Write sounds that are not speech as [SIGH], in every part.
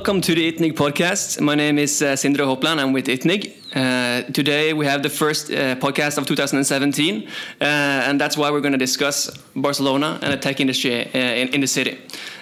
welcome to the ITNIG podcast. My name is uh, Sindre. I'm with ITNIG. Uh, today we have the first uh, podcast of 2017, uh, and that's why we're going to discuss Barcelona and the tech industry uh, in, in the city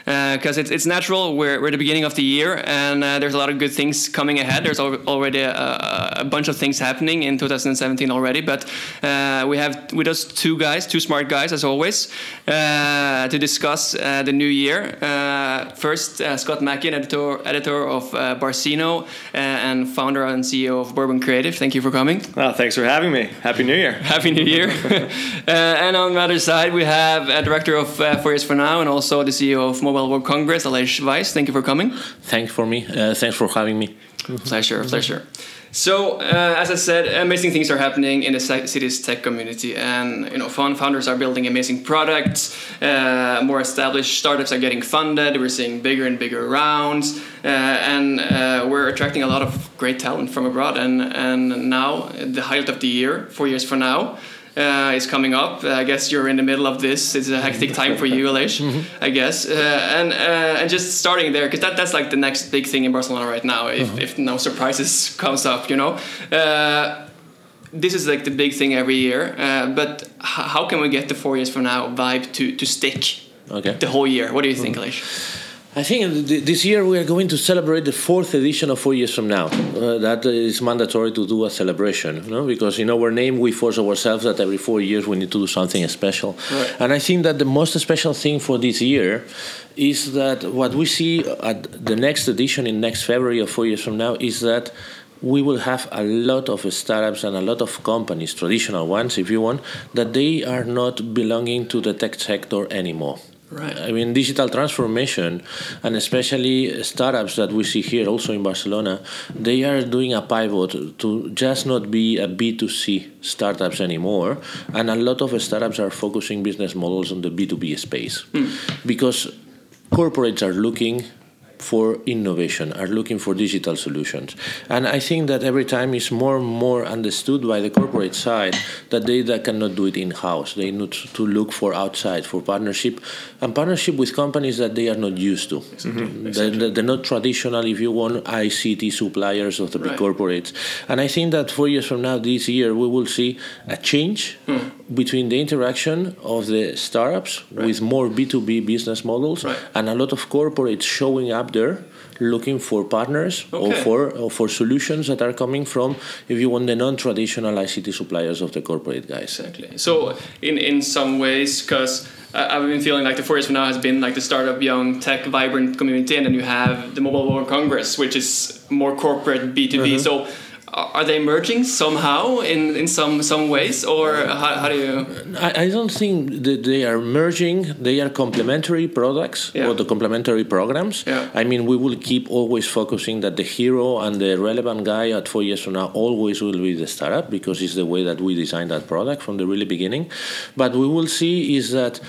because uh, it's, it's natural. We're, we're at the beginning of the year, and uh, there's a lot of good things coming ahead. There's al already a, a, bunch of things happening in 2017 already, but uh, we have with us two guys, two smart guys as always, uh, to discuss uh, the new year. Uh, first, Scott Mackin, editor editor of Barcinno and founder and CEO of Bourbon Creative. Thank you for coming. Oh, thanks for having me. Happy New Year. [LAUGHS] Happy New Year. [LAUGHS] and on the other side, we have a director of Four Years for Now and also the CEO of Mobile World Congress, Aleix Valls. Thank you for coming. Thanks for me. Uh, thanks for having me. Pleasure, pleasure. So, uh, as I said, amazing things are happening in the city's tech community, and you know, founders are building amazing products. Uh, more established startups are getting funded. We're seeing bigger and bigger rounds, uh, and uh, we're attracting a lot of great talent from abroad. And and now, the highlight of the year, four years from now uh, is coming up. I guess you're in the middle of this. It's a hectic time for you, Aleix, [LAUGHS] mm-hmm. I guess. Uh, and uh, and just starting there, because that, that's like the next big thing in Barcelona right now. If, uh-huh. if no surprises [LAUGHS] comes up, you know. Uh, this is like the big thing every year. Uh, but how can we get the four years from now vibe to to stick? Okay. The whole year. What do you think, mm-hmm. Aleix? I think this year we are going to celebrate the fourth edition of Four Years from Now. Uh, that is mandatory to do a celebration, you know, because in our name we force ourselves that every four years we need to do something special. Right. And I think that the most special thing for this year is that what we see at the next edition in next February of Four Years from Now is that we will have a lot of startups and a lot of companies, traditional ones if you want, that they are not belonging to the tech sector anymore. Right. I mean, digital transformation, and especially startups that we see here also in Barcelona, they are doing a pivot to just not be a B2C startups anymore. And a lot of startups are focusing business models on the B2B space mm. because corporates are looking for innovation, are looking for digital solutions. And I think that every time is more and more understood by the corporate side that they that cannot do it in house. They need to look for outside, for partnership, and partnership with companies that they are not used to. Mm-hmm. They're, they're, not traditional, if you want, ICT suppliers of the big right. corporates. And I think that four years from now, this year, we will see a change mm. between the interaction of the startups right. with more B2B business models right. and a lot of corporates showing up there looking for partners okay. or for or for solutions that are coming from if you want the non-traditional ICT suppliers of the corporate guys. Exactly. So in in some ways, because I've been feeling like the Four Years from Now has been like the startup, young, tech, vibrant community, and then you have the Mobile World Congress, which is more corporate B two B. Mm-hmm. So are they merging somehow in, in some some ways or how, how do you I, I don't think that they are merging they are complementary products yeah. or the complementary programs yeah. i mean we will keep always focusing that the hero and the relevant guy at four years from now always will be the startup because it's the way that we designed that product from the really beginning but we will see is that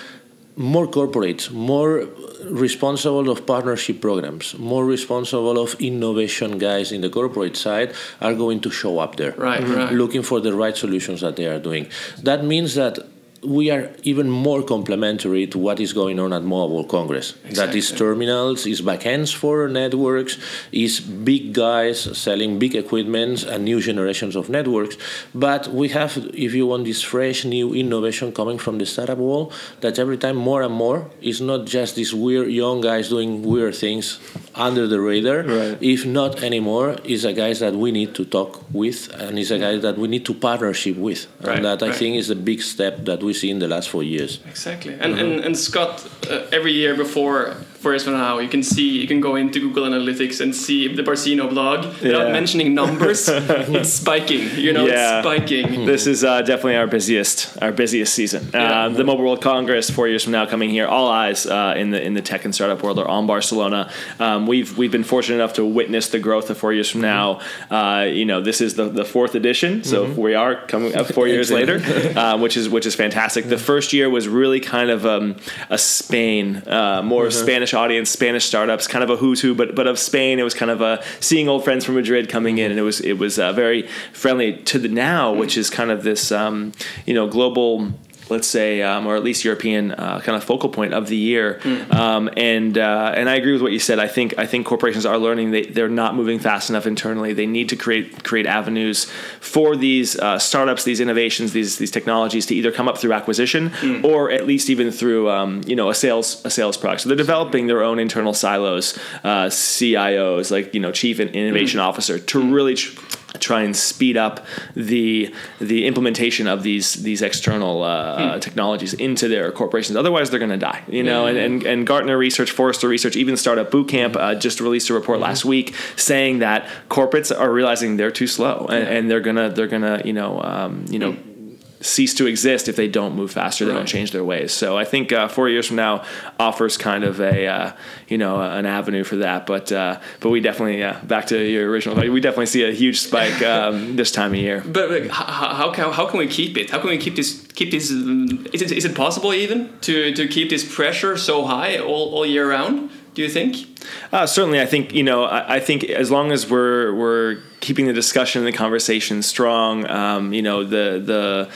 more corporates, more responsible of partnership programs, more responsible of innovation guys in the corporate side are going to show up there, right, mm-hmm. right. looking for the right solutions that they are doing. That means that we are even more complementary to what is going on at Mobile World Congress. Exactly. That is terminals, is backends for networks, is big guys selling big equipment and new generations of networks. But we have, if you want, this fresh new innovation coming from the startup world that every time more and more is not just these weird young guys doing weird things under the radar. Right. If not anymore, is a guys that we need to talk with and is a guy that we need to partnership with. Right. And that right. I think is a big step that we we see in the last four years. Exactly, and mm-hmm. and, and Scott, uh, every year before four years from now, you can see you can go into Google Analytics and see the Barcinno blog without mentioning numbers. [LAUGHS] it's spiking, you know, yeah. it's spiking. This is uh, definitely our busiest our busiest season. Yeah. Uh, the Mobile World Congress four years from now coming here. All eyes uh, in the in the tech and startup world are on Barcelona. Um, we've we've been fortunate enough to witness the growth of four years from now. Uh, you know, this is the, the fourth edition, so mm-hmm. we are coming up four years later, [LAUGHS] uh, which is which is fantastic fantastic. The first year was really kind of um, a Spain, uh, more mm-hmm. Spanish audience, Spanish startups, kind of a who's who, but but of Spain. It was kind of a seeing old friends from Madrid coming in, and it was it was uh, very friendly to the now, which is kind of this um, you know global let's say, um, or at least European uh, kind of focal point of the year. Mm. Um, and uh, and I agree with what you said. I think I think corporations are learning they they're not moving fast enough internally. They need to create create avenues for these uh, startups, these innovations, these these technologies to either come up through acquisition Mm. or at least even through um, you know a sales a sales product. So they're developing their own internal silos, uh, CIOs like you know chief innovation officer to really. Tr- try and speed up the the implementation of these these external uh, technologies into their corporations. Otherwise, they're going to die. You know, and, and and Gartner Research, Forrester Research, even Startup Bootcamp uh, just released a report last week saying that corporates are realizing they're too slow and, and they're gonna they're gonna you know um, you know cease to exist if they don't move faster. They don't change their ways. So I think uh, four years from now offers kind of a uh, you know an avenue for that. But uh, but we definitely yeah back to your original. We definitely see a huge spike um, [LAUGHS] this time of year. But like, how, how can how can we keep it? How can we keep this keep this? um, Is it, is it possible even to to keep this pressure so high all, all year round? Do you think? Uh, certainly, I think you know. I, I think as long as we're we're keeping the discussion and the conversation strong, um, you know, the the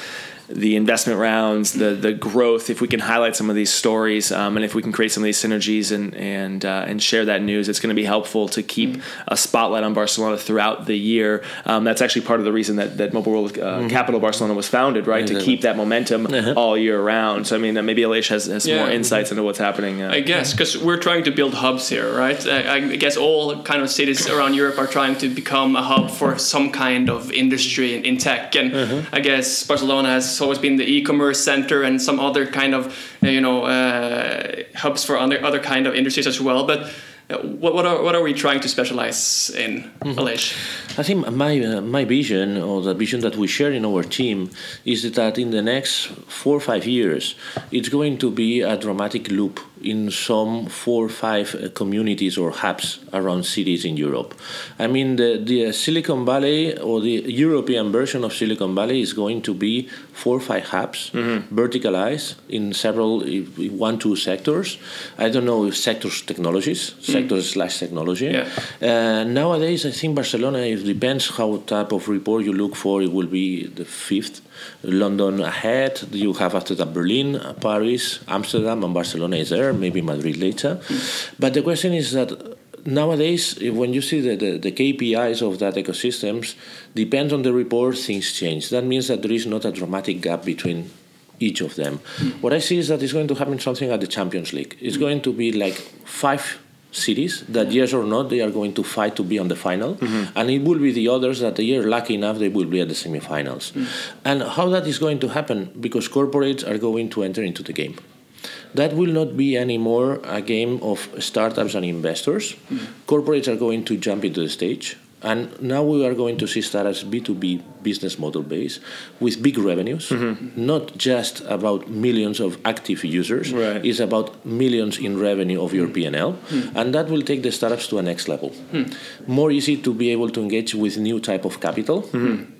the investment rounds, the the growth. If we can highlight some of these stories, um, and if we can create some of these synergies and and uh, and share that news, it's going to be helpful to keep a spotlight on Barcelona throughout the year. Um, that's actually part of the reason that that Mobile World uh, Capital Barcelona was founded, right? To keep that momentum all year round. So I mean, maybe Aleix has, has Yeah. more insights into what's happening. Uh, I guess because we're trying to build hubs here, right? I, I guess all kind of cities around Europe are trying to become a hub for some kind of industry in, in tech, and I guess Barcelona has always been the e-commerce center and some other kind of uh, you know uh, hubs for other other kind of industries as well. But uh, what what are what are we trying to specialize in, Aleix? I think my uh, my vision or the vision that we share in our team is that in the next four or five years, it's going to be a dramatic loop in some four or five uh, communities or hubs around cities in Europe. I mean, the the Silicon Valley or the European version of Silicon Valley is going to be four or five hubs, verticalized in several one two sectors. I don't know if sectors technologies, sectors slash technology. Yeah. Uh, nowadays, I think Barcelona, it depends how type of report you look for, it will be the fifth. London ahead, you have after that Berlin, Paris, Amsterdam, and Barcelona is there, maybe Madrid later. But the question is that nowadays, when you see the, the, the KPIs of that ecosystems, depends on the report, things change. That means that there is not a dramatic gap between each of them. Hmm. What I see is that it's going to happen something at the Champions League. It's hmm. going to be like five cities that yes or not they are going to fight to be on the final. Mm-hmm. And it will be the others that they are lucky enough they will be at the semifinals. Mm. And how that is going to happen because corporates are going to enter into the game. That will not be anymore a game of startups and investors. Mm. Corporates are going to jump into the stage and now we are going to see startups B2B business model base with big revenues, mm-hmm. not just about millions of active users. Right. It's about millions in revenue of your mm-hmm. P&L, mm-hmm. and that will take the startups to a next level. Hmm. More easy to be able to engage with new type of capital,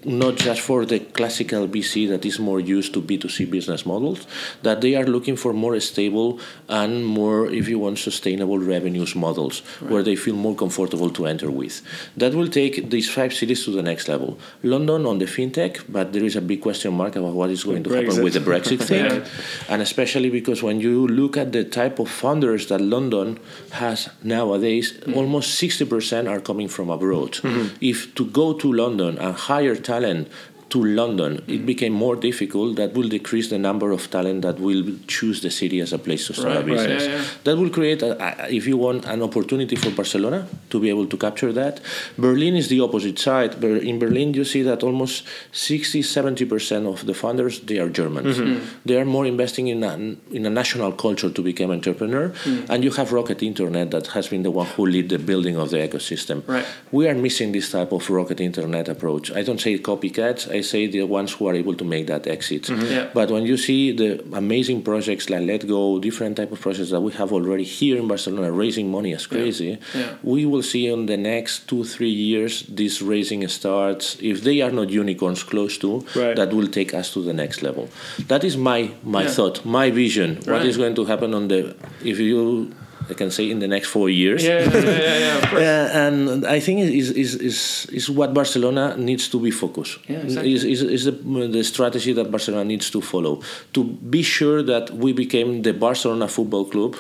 not just for the classical VC that is more used to B2C business models, that they are looking for more stable and more, if you want, sustainable revenues models where they feel more comfortable to enter with. That will take these five cities to the next level. London on the fintech, but there is a big question mark about what is going to happen with the Brexit [LAUGHS] thing. Yeah. And especially because when you look at the type of founders that London has nowadays, mm-hmm. almost 60% are coming from abroad. Mm-hmm. If to go to London and hire talent to London, it mm. became more difficult. That will decrease the number of talent that will choose the city as a place to start a Right, right. business. Yeah, yeah. That will create, a, a, if you want, an opportunity for Barcelona to be able to capture that. Berlin is the opposite side. In Berlin, you see that almost 60, 70% of the founders, they are Germans. Mm-hmm. Mm. They are more investing in a, in a national culture to become entrepreneur. Mm. And you have Rocket Internet that has been the one who lead the building of the ecosystem. Right. We are missing this type of Rocket Internet approach. I don't say copycats, I say the ones who are able to make that exit. Mm-hmm. Yeah. But when you see the amazing projects like Letgo, different type of projects that we have already here in Barcelona raising money as crazy, Yeah. we will see in the next two, three years this raising starts. If they are not unicorns close to, Right. that will take us to the next level. That is my my Yeah. thought, my vision. What Right. is going to happen on the if you I can say in the next four years. Yeah, yeah, yeah, yeah, of. [LAUGHS] Uh, and I think is, is, is, is what Barcelona needs to be focused. Yeah, exactly. Is, is, is the, the strategy that Barcelona needs to follow to be sure that we became the Barcelona Football Club,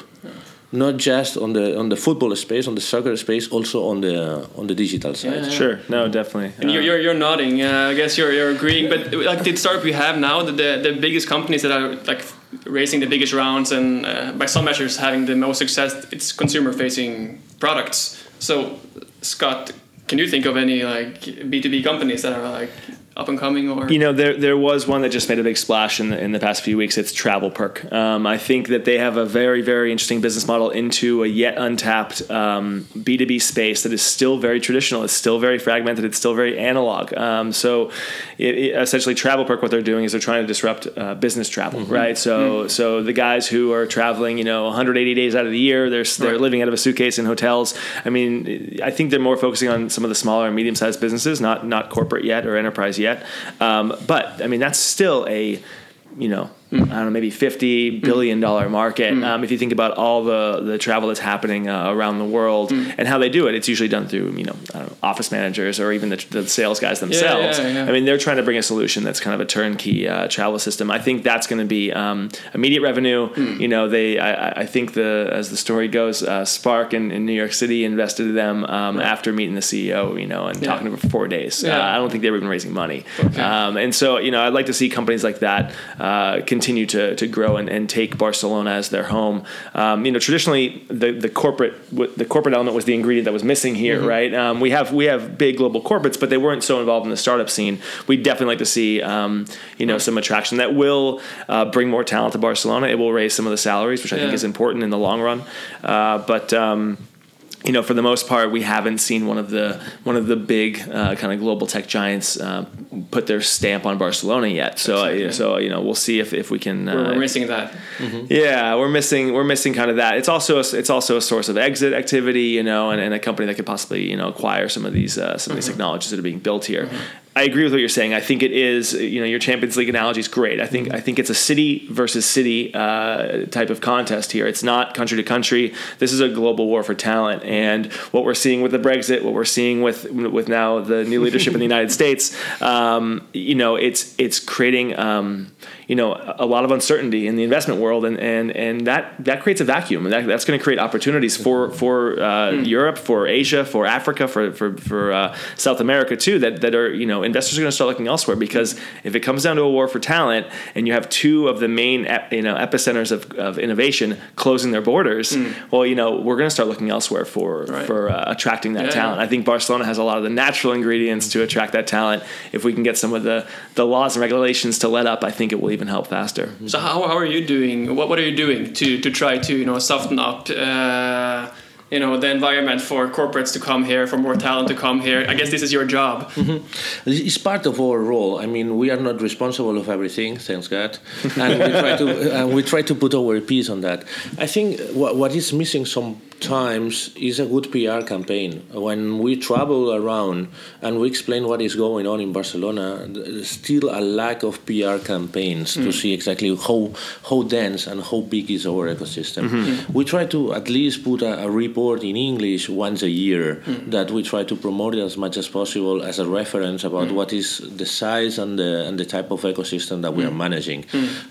not just on the on the football space, on the soccer space, also on the on the digital side. Yeah. Sure. No, definitely. And you're, Uh, you're, you're nodding. Uh, I guess you're, you're agreeing. But like the startup we have now, the, the the biggest companies that are like raising the biggest rounds and uh, by some measures having the most success, it's consumer-facing products. So, Scott, can you think of any like B2B companies that are like up and coming or? You know, there there was one that just made a big splash in the, in the past few weeks. It's TravelPerk. Um, I think that they have a very very interesting business model into a yet untapped um, B two B space that is still very traditional. It's still very fragmented. It's still very analog. Um, so, it, it- essentially, TravelPerk, what they're doing is they're trying to disrupt uh, business travel, right? So so the guys who are traveling, you know, 180 days out of the year, they're they're Right. living out of a suitcase in hotels. I mean, I think they're more focusing on some of the smaller and medium sized businesses, not not corporate yet or enterprise yet. Um, but I mean, that's still a you know, I don't know, maybe fifty billion dollar market. Um, if you think about all the the travel that's happening uh, around the world and how they do it, it's usually done through you know, I don't know office managers or even the, the sales guys themselves. yeah, yeah. I mean, they're trying to bring a solution that's kind of a turnkey uh, travel system. I think that's going to be um, immediate revenue. Hmm. You know, they I, I- think the as the story goes, uh, Spark in, in New York City invested in them um, after meeting the CEO. You know, and Yeah. talking to him for four days. Yeah. Uh, I don't think they were even raising money. Okay. Um, and so, you know, I'd like to see companies like that uh, continue to, to grow and, and take Barcelona as their home. Um, you know, traditionally the, the corporate the corporate element was the ingredient that was missing here, Mm-hmm. right? Um, we have we have big global corporates, but they weren't so involved in the startup scene. We'd definitely like to see um, you know some attraction that will uh, bring more talent to Barcelona. It will raise some of the salaries, which I think is important in the long run. Uh, but um, you know, for the most part, we haven't seen one of the one of the big uh, kind of global tech giants uh, put their stamp on Barcelona yet. So, Exactly. uh, so you know, we'll see if, if we can. Uh, we're, we're missing that. yeah, we're missing we're missing kind of that. It's also a, it's also a source of exit activity, you know, and, and a company that could possibly you know acquire some of these uh, some of these technologies that are being built here. I agree with what you're saying. I think it is you know your Champions League analogy is great. I think I think it's a city versus city uh, type of contest here. It's not country to country. This is a global war for talent, and what we're seeing with the Brexit, what we're seeing with with now the new leadership in the [LAUGHS] United States, um, you know, it's it's creating. Um, you know a lot of uncertainty in the investment world and and and that that creates a vacuum and that, that's going to create opportunities for for uh, Europe for Asia for Africa for for, for uh, South America too that that are you know investors are going to start looking elsewhere because if it comes down to a war for talent and you have two of the main ep- you know epicenters of, of innovation closing their borders well you know we're going to start looking elsewhere for Right. for uh, attracting that Yeah. talent I think Barcelona has a lot of the natural ingredients to attract that talent if we can get some of the the laws and regulations to let up I think it will even help faster So how, how are you doing? What, what are you doing to, to try to you know soften up uh, you know the environment for corporates to come here, for more talent to come here? I guess this is your job. It's part of our role. I mean, we are not responsible of everything, thanks God, and we try to [LAUGHS] and we try to put our piece on that. I think what, what is missing sometimes is a good PR campaign. When we travel around and we explain what is going on in Barcelona, there's still a lack of PR campaigns to hmm. see exactly how how dense and how big is our ecosystem. Hmm. We try to at least put a, a report in English once a year hmm. that we try to promote as much as possible as a reference about what is the size and the and the type of ecosystem that we are managing.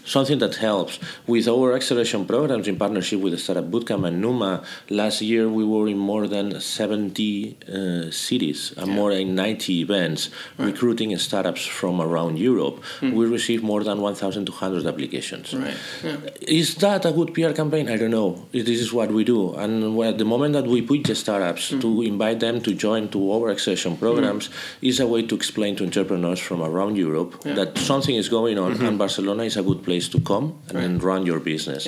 Something that helps with our acceleration programs in partnership with the Startup Bootcamp and Numa. Last year we were in more than 70 uh, cities and more than 90 events recruiting startups from around Europe. Hmm. We received more than 1,200 applications. Right. Yeah. Is that a good PR campaign? I don't know. This is what we do. And at the moment that we pitch the startups hmm. to invite them to join to our accession programs hmm. is a way to explain to entrepreneurs from around Europe that something is going on mm-hmm. and Barcelona is a good place to come and then run your business.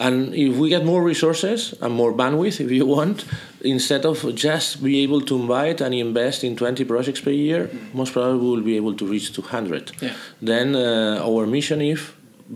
And if we get more resources and more bandwidth, if you want, instead of just be able to invite and invest in 20 projects per year, most probably we will be able to reach 200. Yeah. Then uh, our mission is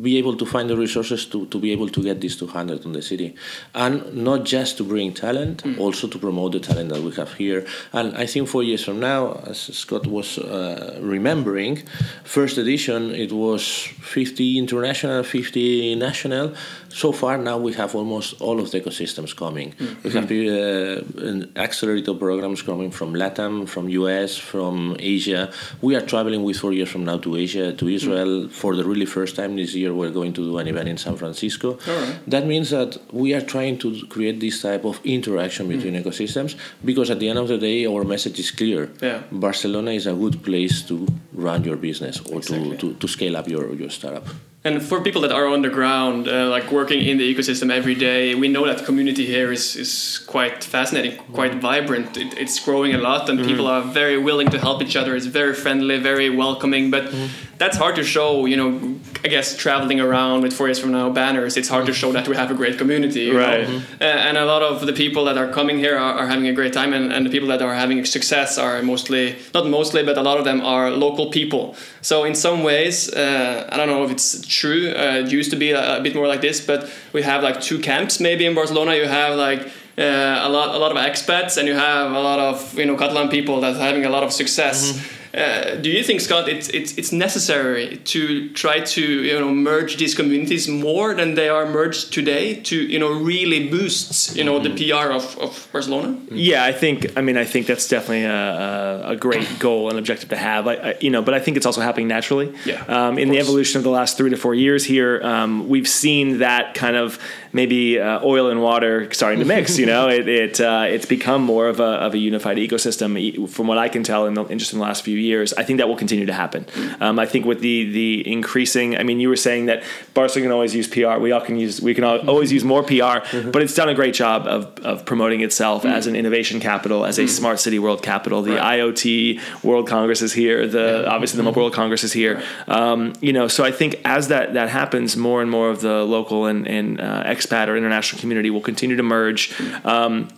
be able to find the resources to, to be able to get these 200 on the city and not just to bring talent mm. also to promote the talent that we have here and i think four years from now as scott was uh, remembering first edition it was 50 international 50 national so far now we have almost all of the ecosystems coming mm. we have uh, accelerator programs coming from latam from us from asia we are traveling with four years from now to asia to israel mm. for the really first time this year we're going to do an event in San Francisco. Right. That means that we are trying to create this type of interaction between mm. ecosystems because at the end of the day, our message is clear. Yeah. Barcelona is a good place to run your business or exactly. to, to, to scale up your, your startup. And for people that are on the ground, uh, like working in the ecosystem every day, we know that the community here is, is quite fascinating, quite vibrant. It, it's growing a lot, and mm. people are very willing to help each other. It's very friendly, very welcoming. But mm. That's hard to show, you know, I guess traveling around with four years from now banners, it's hard to show that we have a great community. Right. Mm-hmm. Uh, and a lot of the people that are coming here are, are having a great time, and, and the people that are having success are mostly, not mostly, but a lot of them are local people. So in some ways, uh, I don't know if it's true. Uh, it used to be a, a, bit more like this, but we have like two camps maybe in Barcelona. You have like uh, a lot a lot of expats, and you have a lot of you know Catalan people that's having a lot of success. Mm-hmm uh, do you think, Scott, it's, it's, it's necessary to try to you know merge these communities more than they are merged today to you know really boost you know the mm-hmm. PR of, of Barcelona? Yeah, I think I mean I think that's definitely a, a great [CLEARS THROAT] goal and objective to have. I, I, you know, but I think it's also happening naturally. Yeah. Um, in the evolution of the last three to four years here, um, we've seen that kind of maybe uh, oil and water starting to mix. you know, [LAUGHS] it, it uh, it's become more of a, of a unified ecosystem. From what I can tell, in, the, in just in the last few years, I think that will continue to happen. Um, I think with the the increasing, I mean, you were saying that Barcelona can always use PR. We all can use we can always use more PR, mm-hmm. but it's done a great job of, of promoting itself mm-hmm. as an innovation capital, as a mm-hmm. smart city world capital. The right. IoT World Congress is here. The yeah. obviously the Mobile World Congress is here. Um, you know, so I think as that that happens, more and more of the local and and uh, expat or international community will continue to merge. Um,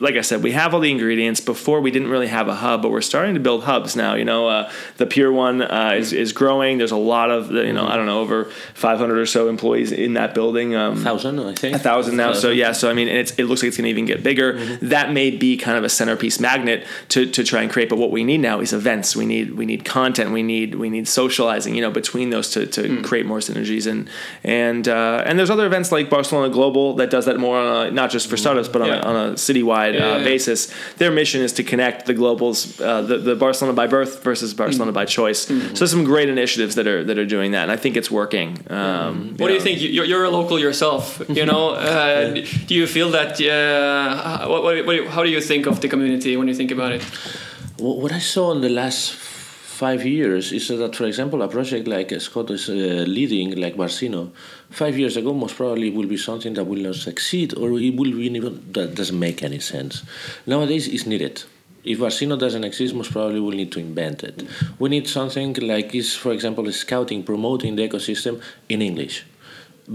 like I said, we have all the ingredients. Before we didn't really have a hub, but we're starting to build hubs now. You know, uh, the Pier 01 uh, is is growing. There's a lot of you know I don't know over 500 or so employees in that building. Um, a thousand, I think. A thousand now. So yeah. So I mean, it looks like it's going to even get bigger. Mm-hmm. That may be kind of a centerpiece magnet to, to try and create. But what we need now is events. We need we need content. We need we need socializing. You know, between those to, to mm. create more synergies and and uh, and there's other events like Barcelona Global that does that more on a, not just for startups but on, yeah. a, on a city wide uh, yeah, basis. Their mission is to connect the globals, uh, the, the Barcelona by birth versus Barcelona mm-hmm. by choice. Mm-hmm. So some great initiatives that are that are doing that, and I think it's working. Um, what do you think? You're, you're, a local yourself. You know, [LAUGHS] uh, do you feel that? Uh, what, what, what, how do you think of the community when you think about it? What I saw in the last five years is that, for example, a project like Scott is uh, leading, like Barcinno, five years ago most probably will be something that will not succeed or it will be even that doesn't make any sense. Nowadays, it's needed. If Barcinno doesn't exist, most probably we'll need to invent it. We need something like is, for example, scouting, promoting the ecosystem in English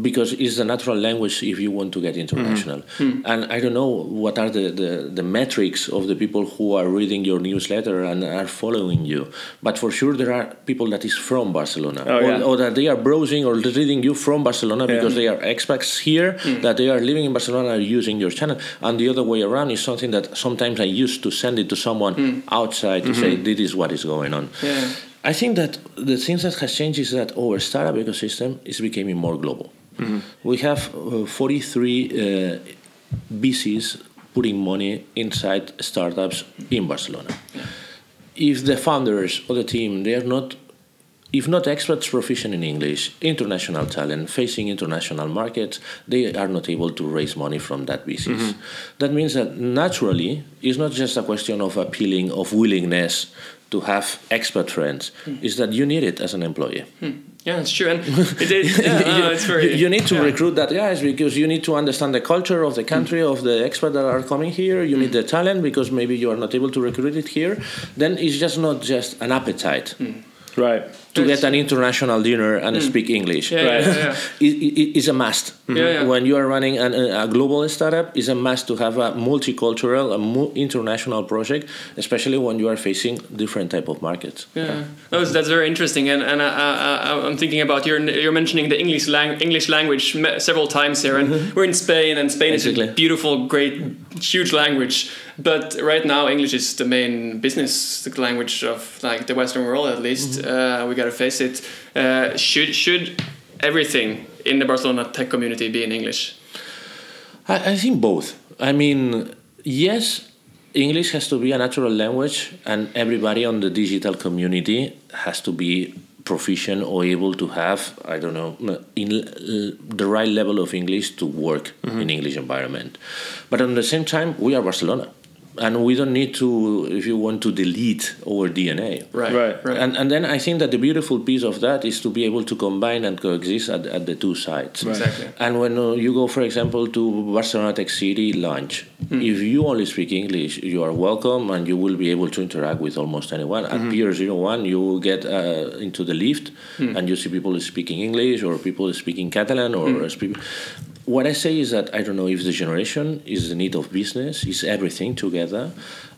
because it's the natural language if you want to get international. Mm-hmm. And I don't know what are the, the, the, metrics of the people who are reading your newsletter and are following you. But for sure, there are people that is from Barcelona, oh, or, yeah. or, that they are browsing or reading you from Barcelona yeah. because they are expats here, mm. that they are living in Barcelona and are using your channel. And the other way around is something that sometimes I used to send it to someone mm. outside to mm-hmm. say, this is what is going on. Yeah. I think that the thing that has changed is that our startup ecosystem is becoming more global. Mm-hmm. We have uh, 43 uh, VCs putting money inside startups in Barcelona. If the founders or the team they are not if not experts proficient in English, international talent facing international markets, they are not able to raise money from that VCs. Mm-hmm. That means that naturally, it's not just a question of appealing of willingness to have expert friends, mm. is that you need it as an employee. Mm. Yeah, it's true, and [LAUGHS] it is. Yeah, you, it's very, you need to yeah. recruit that guys because you need to understand the culture of the country mm. of the experts that are coming here. You mm. need the talent because maybe you are not able to recruit it here. Then it's just not just an appetite. Mm. Right. To Yes. get an international dinner and mm. speak English. Yeah, Right. yeah, yeah. [LAUGHS] It, it, it's a must. Yeah, yeah. Mm-hmm. When you are running an, a global startup, it's a must to have a multicultural, a international project, especially when you are facing different type of markets. Yeah, that's, that's very interesting, and and I, I'm thinking about you're you're mentioning the English lang- English language several times here, and mm-hmm. we're in Spain, and Spain is a beautiful, great, huge language. But right now, English is the main business language of like the Western world, at least. Mm-hmm. Uh, we gotta face it. Uh, should should everything in the Barcelona tech community be in English? I, I think both. I mean, yes, English has to be a natural language, and everybody on the digital community has to be proficient or able to have, I don't know, in the right level of English to work in English environment. But at the same time, we are Barcelona. And we don't need to, if you want to delete our DNA. Right, Right. right. And, and then I think that the beautiful piece of that is to be able to combine and coexist at, at the two sides. Exactly. And when uh, you go, for example, to Barcelona Tech City lunch, if you only speak English, you are welcome and you will be able to interact with almost anyone. At Pier 01, you will get uh, into the lift and you see people speaking English or people speaking Catalan or speak. What I say is that I don't know if the generation is the need of business, is everything together.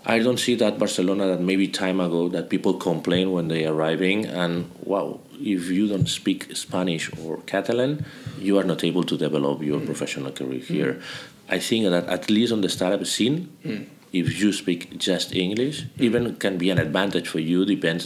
I don't see that Barcelona that maybe time ago that people complain when they are arriving and wow, if you don't speak Spanish or Catalan, you are not able to develop your professional career mm. here. I think that at least on the startup scene, mm. if you speak just English, mm. even can be an advantage for you. Depends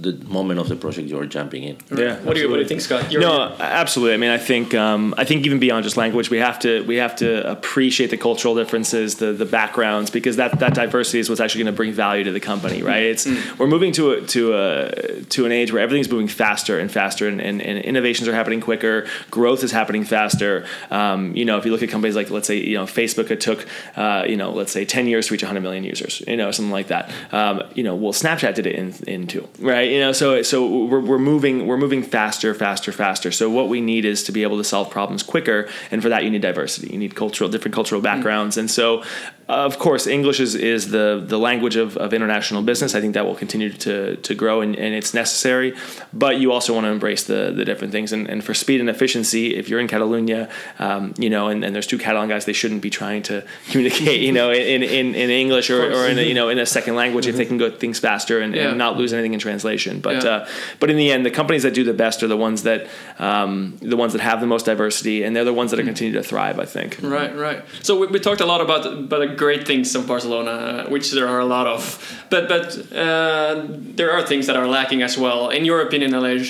the moment of the project you are jumping in. Yeah. What do you what do you think, Scott? You're- no, absolutely. I mean, I think um, I think even beyond just language, we have to we have to appreciate the cultural differences, the the backgrounds, because that that diversity is what's actually going to bring value to the company, right? It's we're moving to a, to a to an age where everything's moving faster and faster, and, and, and innovations are happening quicker, growth is happening faster. Um, you know, if you look at companies like let's say you know Facebook, it took uh, you know let's say ten years to reach 100 million users, you know, something like that. Um, you know, well, Snapchat did it in in two, right? You know, so so we're, we're moving we're moving faster, faster, faster. So what we need is to be able to solve problems quicker, and for that you need diversity. You need cultural different cultural backgrounds, and so of course English is, is the the language of, of international business. I think that will continue to to grow, and, and it's necessary. But you also want to embrace the the different things, and, and for speed and efficiency, if you're in Catalonia, um, you know, and, and there's two Catalan guys, they shouldn't be trying to [LAUGHS] communicate, you know, in in, in English or, or in a, you know in a second language if they can go things faster and, Yeah. and not lose anything in translation. But Yeah. uh, but in the end, the companies that do the best are the ones that um, the ones that have the most diversity, and they're the ones that are continue to thrive. I think. Right, right. So we, we talked a lot about about the great things of Barcelona, which there are a lot of. But but uh, there are things that are lacking as well. In your opinion, Aleix,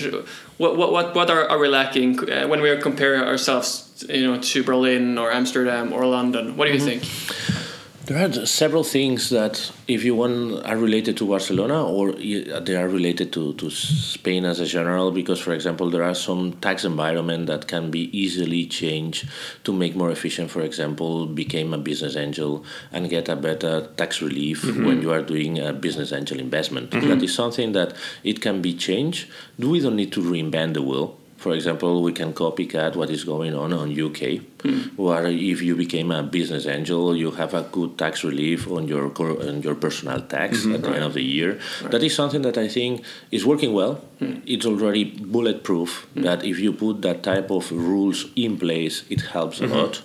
what what what what are, are we lacking uh, when we compare ourselves, you know, to Berlin or Amsterdam or London? What do you think? There are several things that, if you want, are related to Barcelona or they are related to, to Spain as a general. Because, for example, there are some tax environment that can be easily changed to make more efficient. For example, become a business angel and get a better tax relief mm-hmm. when you are doing a business angel investment. Mm-hmm. That is something that it can be changed. We don't need to reinvent the wheel. For example, we can copycat what is going on on UK, Mm. where if you became a business angel, you have a good tax relief on your on your personal tax mm-hmm. at the end of the year. That is something that I think is working well. Mm. It's already bulletproof. Mm. That if you put that type of rules in place, it helps a mm-hmm. lot.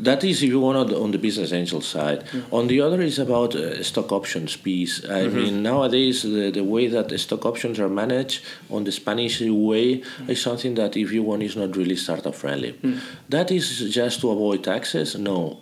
That is if you want on the, business angel side. On the other is about uh, stock options piece. I mm-hmm. mean nowadays the, the way that the stock options are managed on the Spanish way is something that if you want is not really startup friendly. That is just to avoid taxes. No.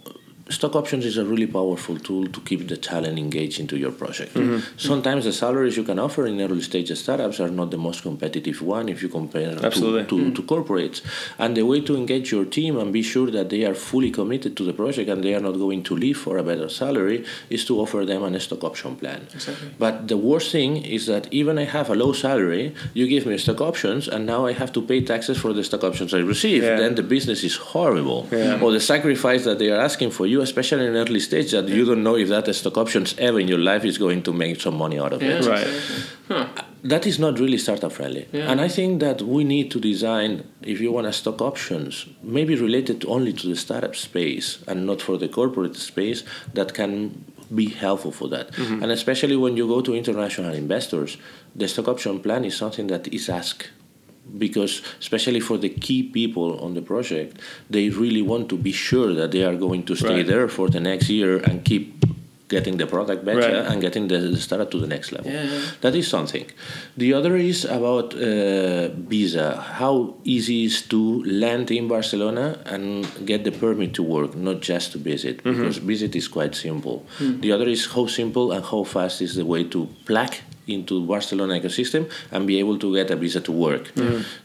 Stock options is a really powerful tool to keep the talent engaged into your project. Mm-hmm. Sometimes the salaries you can offer in early stage startups are not the most competitive one if you compare to, Absolutely. to, mm. to corporates. And the way to engage your team and be sure that they are fully committed to the project and they are not going to leave for a better salary is to offer them a stock option plan. Exactly. But the worst thing is that even I have a low salary, you give me stock options, and now I have to pay taxes for the stock options I receive. Yeah. Then the business is horrible. Yeah. Or the sacrifice that they are asking for you, especially in early stage, that you don't know if that stock options ever in your life is going to make some money out of Yeah, it Right. exactly. Huh. that is not really startup friendly. Yeah. And I think that we need to design, if you want to stock options, maybe related only to the startup space and not for the corporate space, that can be helpful for that. Mm-hmm. And especially when you go to international investors, the stock option plan is something that is asked because especially for the key people on the project they really want to be sure that they are going to stay Right. there for the next year and keep getting the product better Right. and getting the, the startup to the next level Yeah, yeah. that is something the other is about uh, visa how easy is to land in barcelona and get the permit to work not just to visit because visit is quite simple the other is how simple and how fast is the way to plug into Barcelona ecosystem and be able to get a visa to work.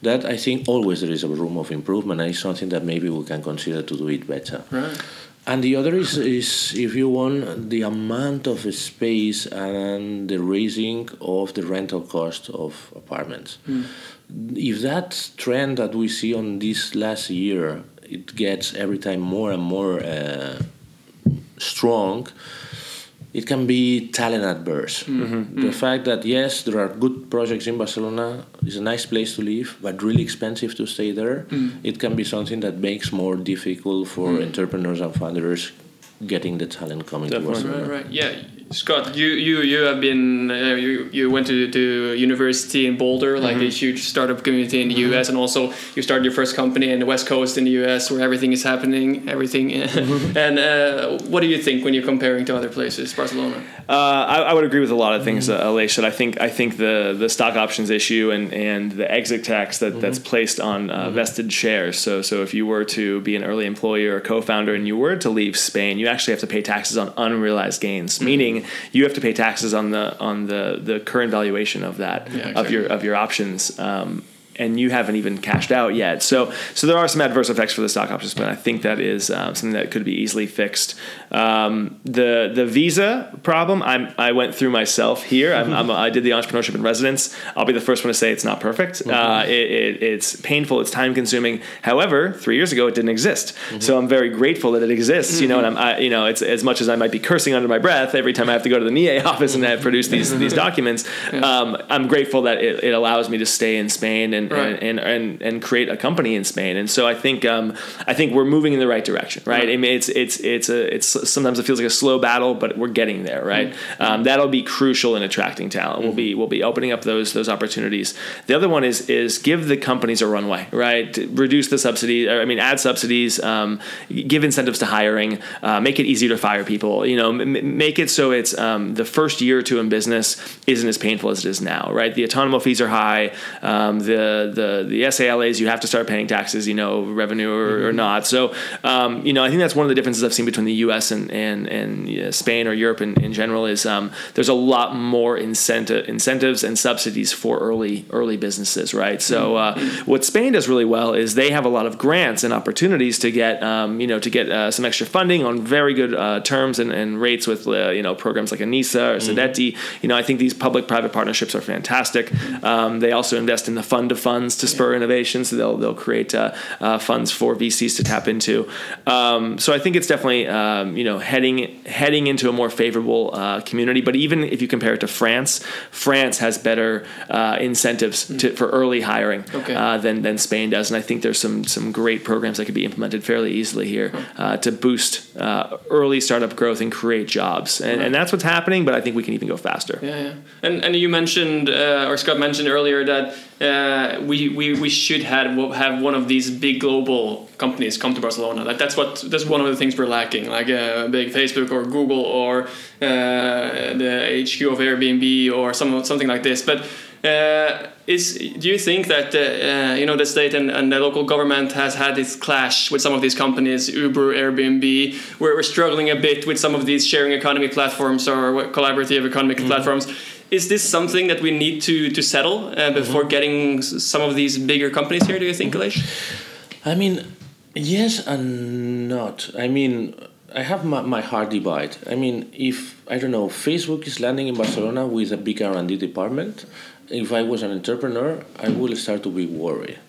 That I think always there is a room of improvement and it's something that maybe we can consider to do it better. Right. And the other is, is if you want the amount of space and the raising of the rental cost of apartments. If that trend that we see on this last year, it gets every time more and more uh, strong, it can be talent adverse. Mm-hmm. The fact that yes, there are good projects in Barcelona, it's a nice place to live, but really expensive to stay there. Mm. It can be something that makes more difficult for mm. entrepreneurs and founders getting the talent coming Definitely. to Barcelona. Right, right. Yeah, Scott, you you you have been uh, you you went to to university in Boulder, like Mm-hmm. a huge startup community in the U.S., and also you started your first company in the West Coast in the U.S., where everything is happening, everything. Mm-hmm. [LAUGHS] and uh, what do you think when you're comparing to other places, Barcelona? Uh, I, I would agree with a lot of things uh, Aleix said. I think I think the the stock options issue and, and the exit tax that, that's placed on uh, vested shares. So so if you were to be an early employee or co-founder and you were to leave Spain, you actually have to pay taxes on unrealized gains, meaning you have to pay taxes on the on the, the current valuation of that Yeah, of your of your options. Um, and you haven't even cashed out yet. So, so there are some adverse effects for the stock options plan. I think that is uh, something that could be easily fixed. Um, the the visa problem, I'm, I went through myself here. I'm, I'm, I did the entrepreneurship in residence. I'll be the first one to say it's not perfect. Uh, it, it, it's painful. It's time consuming. However, three years ago it didn't exist. So I'm very grateful that it exists. You know, and I'm I, you know it's as much as I might be cursing under my breath every time I have to go to the NIE [LAUGHS] office and I produce these these documents. Um, I'm grateful that it, it allows me to stay in Spain and, Right. and, and, and and create a company in Spain. And so I think um, I think we're moving in the right direction, right? I mean, it's it's it's a it's sometimes it feels like a slow battle, but we're getting there, right? Um, that'll be crucial in attracting talent. We'll be we'll be opening up those those opportunities. The other one is is give the companies a runway, right? Reduce the subsidy. I mean, add subsidies. Um, give incentives to hiring. Uh, make it easier to fire people. You know, m- make it so it's um, the first year or two in business isn't as painful as it is now, right? The autonomous fees are high. Um, the the the SALAs you have to start paying taxes, you know, revenue or, or not. So, um, you know, I think that's one of the differences I've seen between the U.S. and and and uh, Spain or Europe in, in general is um, there's a lot more incentive incentives and subsidies for early early businesses, right? So, uh, what Spain does really well is they have a lot of grants and opportunities to get um, you know to get uh, some extra funding on very good uh, terms and, and rates with uh, you know programs like ENISA or CDTI. You know, I think these public-private partnerships are fantastic. Um, they also invest in the fund of funds to spur innovation, so they'll they'll create uh, uh, funds for VCs to tap into. Um, so I think it's definitely um, you know heading heading into a more favorable uh, community. But even if you compare it to France, France has better uh, incentives to, for early hiring Okay. uh, than than Spain does, and I think there's some some great programs that could be implemented fairly easily here uh, to boost uh, early startup growth and create jobs. And, and that's what's happening. But I think we can even go faster. Yeah, yeah. And and you mentioned uh, or Scott mentioned earlier that uh, we, we we should have have one of these big global companies come to Barcelona. Like that's what that's one of the things we're lacking. Like a big Facebook or Google or uh, the HQ of Airbnb or some something like this. But uh, is do you think that uh, uh, you know the state and, and the local government has had this clash with some of these companies, Uber, Airbnb, where we're struggling a bit with some of these sharing economy platforms or collaborative economic platforms? Is this something that we need to to settle uh, before getting some of these bigger companies here? Do you think, Aleix? I mean, yes and not. I mean, I have my, my hard divide. I mean, if I don't know, Facebook is landing in Barcelona with a big R and D department. If I was an entrepreneur, I will start to be worried,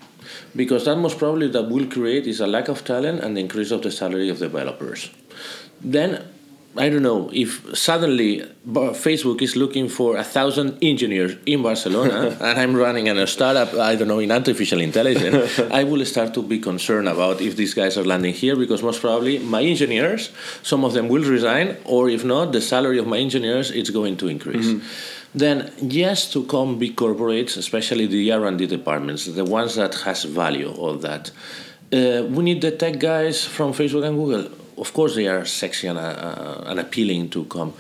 because that most probably that will create is a lack of talent and the increase of the salary of developers. Then, I don't know if suddenly Facebook is looking for a thousand engineers in Barcelona, [LAUGHS] and I'm running a startup. I don't know in artificial intelligence. [LAUGHS] I will start to be concerned about if these guys are landing here because most probably my engineers, some of them will resign, or if not, the salary of my engineers is going to increase. Mm-hmm. Then yes, to come big corporates, especially the R&D departments, the ones that has value, all that. Uh, we need the tech guys from Facebook and Google of course they are sexy and, uh, and appealing to come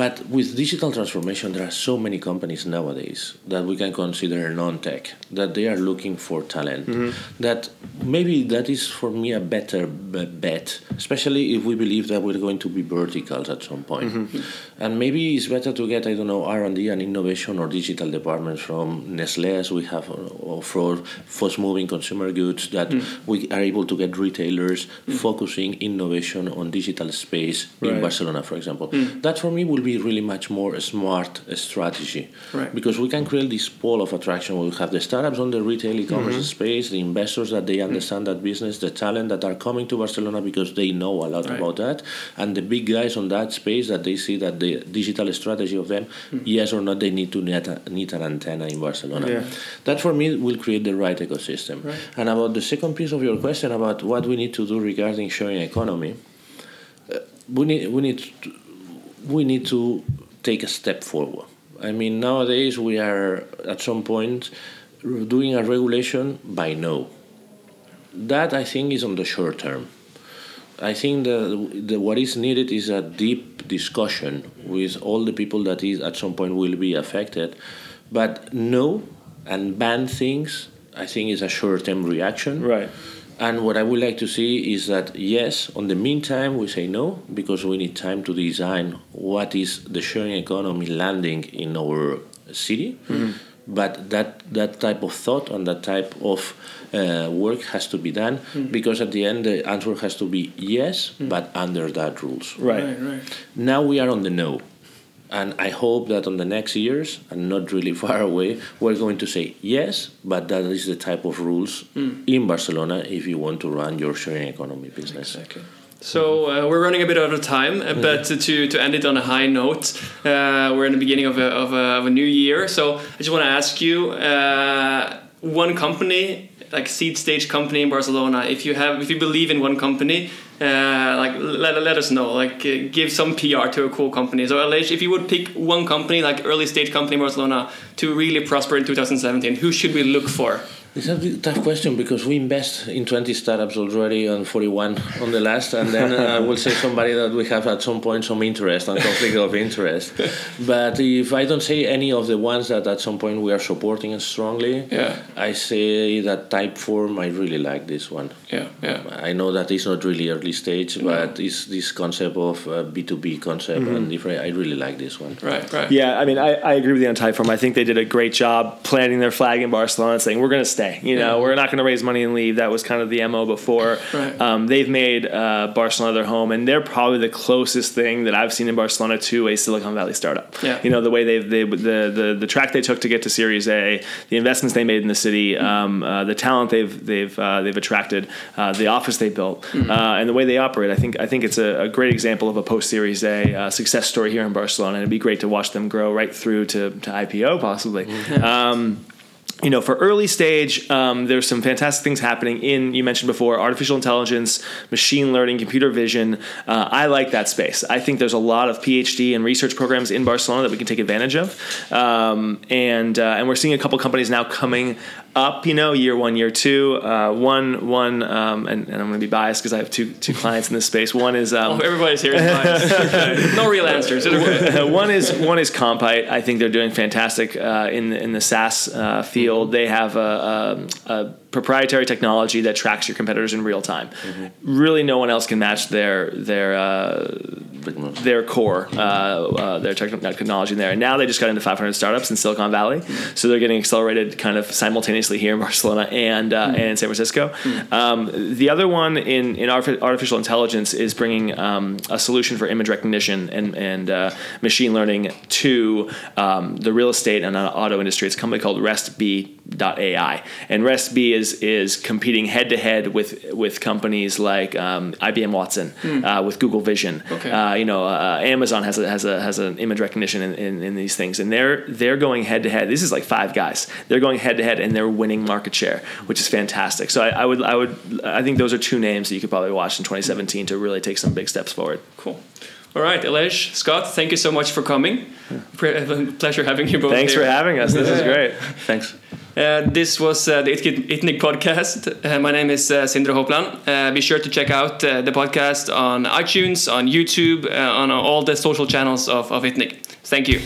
but with digital transformation, there are so many companies nowadays that we can consider non-tech that they are looking for talent. Mm-hmm. That maybe that is for me a better bet, especially if we believe that we're going to be verticals at some point. Mm-hmm. And maybe it's better to get I don't know R and D and innovation or digital departments from Nestle as we have, or for fast-moving consumer goods that mm-hmm. we are able to get retailers mm. focusing innovation on digital space right. in Barcelona, for example. Mm. That for me will be really much more a smart strategy right. because we can create this pole of attraction where we have the startups on the retail e-commerce mm-hmm. space the investors that they understand mm-hmm. that business the talent that are coming to barcelona because they know a lot right. about that and the big guys on that space that they see that the digital strategy of them mm-hmm. yes or not they need to need an antenna in barcelona yeah. that for me will create the right ecosystem right. and about the second piece of your question about what we need to do regarding sharing economy uh, we need we need to, we need to take a step forward. I mean, nowadays we are at some point doing a regulation by no. That I think is on the short term. I think that the, what is needed is a deep discussion with all the people that is at some point will be affected. But no and ban things, I think, is a short term reaction. Right. And what I would like to see is that yes, on the meantime, we say no because we need time to design what is the sharing economy landing in our city. Mm-hmm. But that that type of thought and that type of uh, work has to be done mm-hmm. because at the end the answer has to be yes, mm-hmm. but under that rules. Right. right, right. Now we are on the no. And I hope that on the next years, and not really [LAUGHS] far away, we're going to say yes, but that is the type of rules mm. in Barcelona if you want to run your sharing economy business. Exactly. So uh, we're running a bit out of time, uh, but mm-hmm. to, to end it on a high note, uh, we're in the beginning of a, of a, of a new year. So I just want to ask you uh, one company, like seed stage company in Barcelona, if you have, if you believe in one company, uh, like let, let us know like give some pr to a cool company so Aleix, if you would pick one company like early stage company in barcelona to really prosper in 2017 who should we look for it's a tough question because we invest in 20 startups already and 41 on the last, and then I uh, will say somebody that we have at some point some interest and conflict of interest. [LAUGHS] But if I don't say any of the ones that at some point we are supporting strongly, yeah. I say that Typeform, I really like this one. Yeah, yeah. I know that it's not really early stage, but no. it's this concept of uh, B2B concept mm-hmm. and different. I really like this one. Right, right. Yeah, I mean, I, I agree with you on Typeform. I think they did a great job planting their flag in Barcelona, saying we're going to stay. You know, yeah. we're not going to raise money and leave. That was kind of the mo before. Right. Um, they've made uh, Barcelona their home, and they're probably the closest thing that I've seen in Barcelona to a Silicon Valley startup. Yeah. You know, the way they've they, the, the the track they took to get to Series A, the investments they made in the city, um, uh, the talent they've they've uh, they've attracted, uh, the office they built, mm-hmm. Uh, and the way they operate. I think I think it's a, a great example of a post Series A uh, success story here in Barcelona. And it'd be great to watch them grow right through to, to IPO possibly. Mm-hmm. [LAUGHS] Um, you know, for early stage, um, there's some fantastic things happening in, you mentioned before, artificial intelligence, machine learning, computer vision. Uh, I like that space. I think there's a lot of PhD and research programs in Barcelona that we can take advantage of. Um, and, uh, and we're seeing a couple companies now coming up, you know, year one, year two. Uh, one, one, um, and, and, I'm going to be biased because I have two two clients in this space. One is um, oh, everybody's here [LAUGHS] no real answers. one is one is Compyte. I think they're doing fantastic uh, in the, in the SaaS uh, field. They have a, a, a proprietary technology that tracks your competitors in real time. Mm-hmm. Really, no one else can match their their uh, their core, uh, uh, their technology there. And now they just got into 500 startups in Silicon Valley, so they're getting accelerated kind of simultaneously here in Barcelona and uh, mm-hmm. and in San Francisco. Um, the other one in in artificial intelligence is bringing um, a solution for image recognition and and uh, machine learning to um, the real estate and auto industry. It's a company called RestB.ai, and RestB is is competing head to head with with companies like um, IBM Watson, uh, with Google Vision. Okay. Uh, you know, uh, Amazon has a, has a has an image recognition in, in, in these things, and they're they're going head to head. This is like five guys. They're going head to head, and they're winning market share, which is fantastic. So I, I would I would I think those are two names that you could probably watch in 2017 to really take some big steps forward. Cool. All right, Aleix, Scott, thank you so much for coming. Pre- [LAUGHS] pleasure having you both Thanks here. for having us. This is great. [LAUGHS] Thanks. Uh, this was uh, the Itnig Itnig podcast. Uh, my name is uh, Sindre Hopland. Uh, be sure to check out uh, the podcast on iTunes, on YouTube, uh, on all the social channels of, of Itnig. Thank you.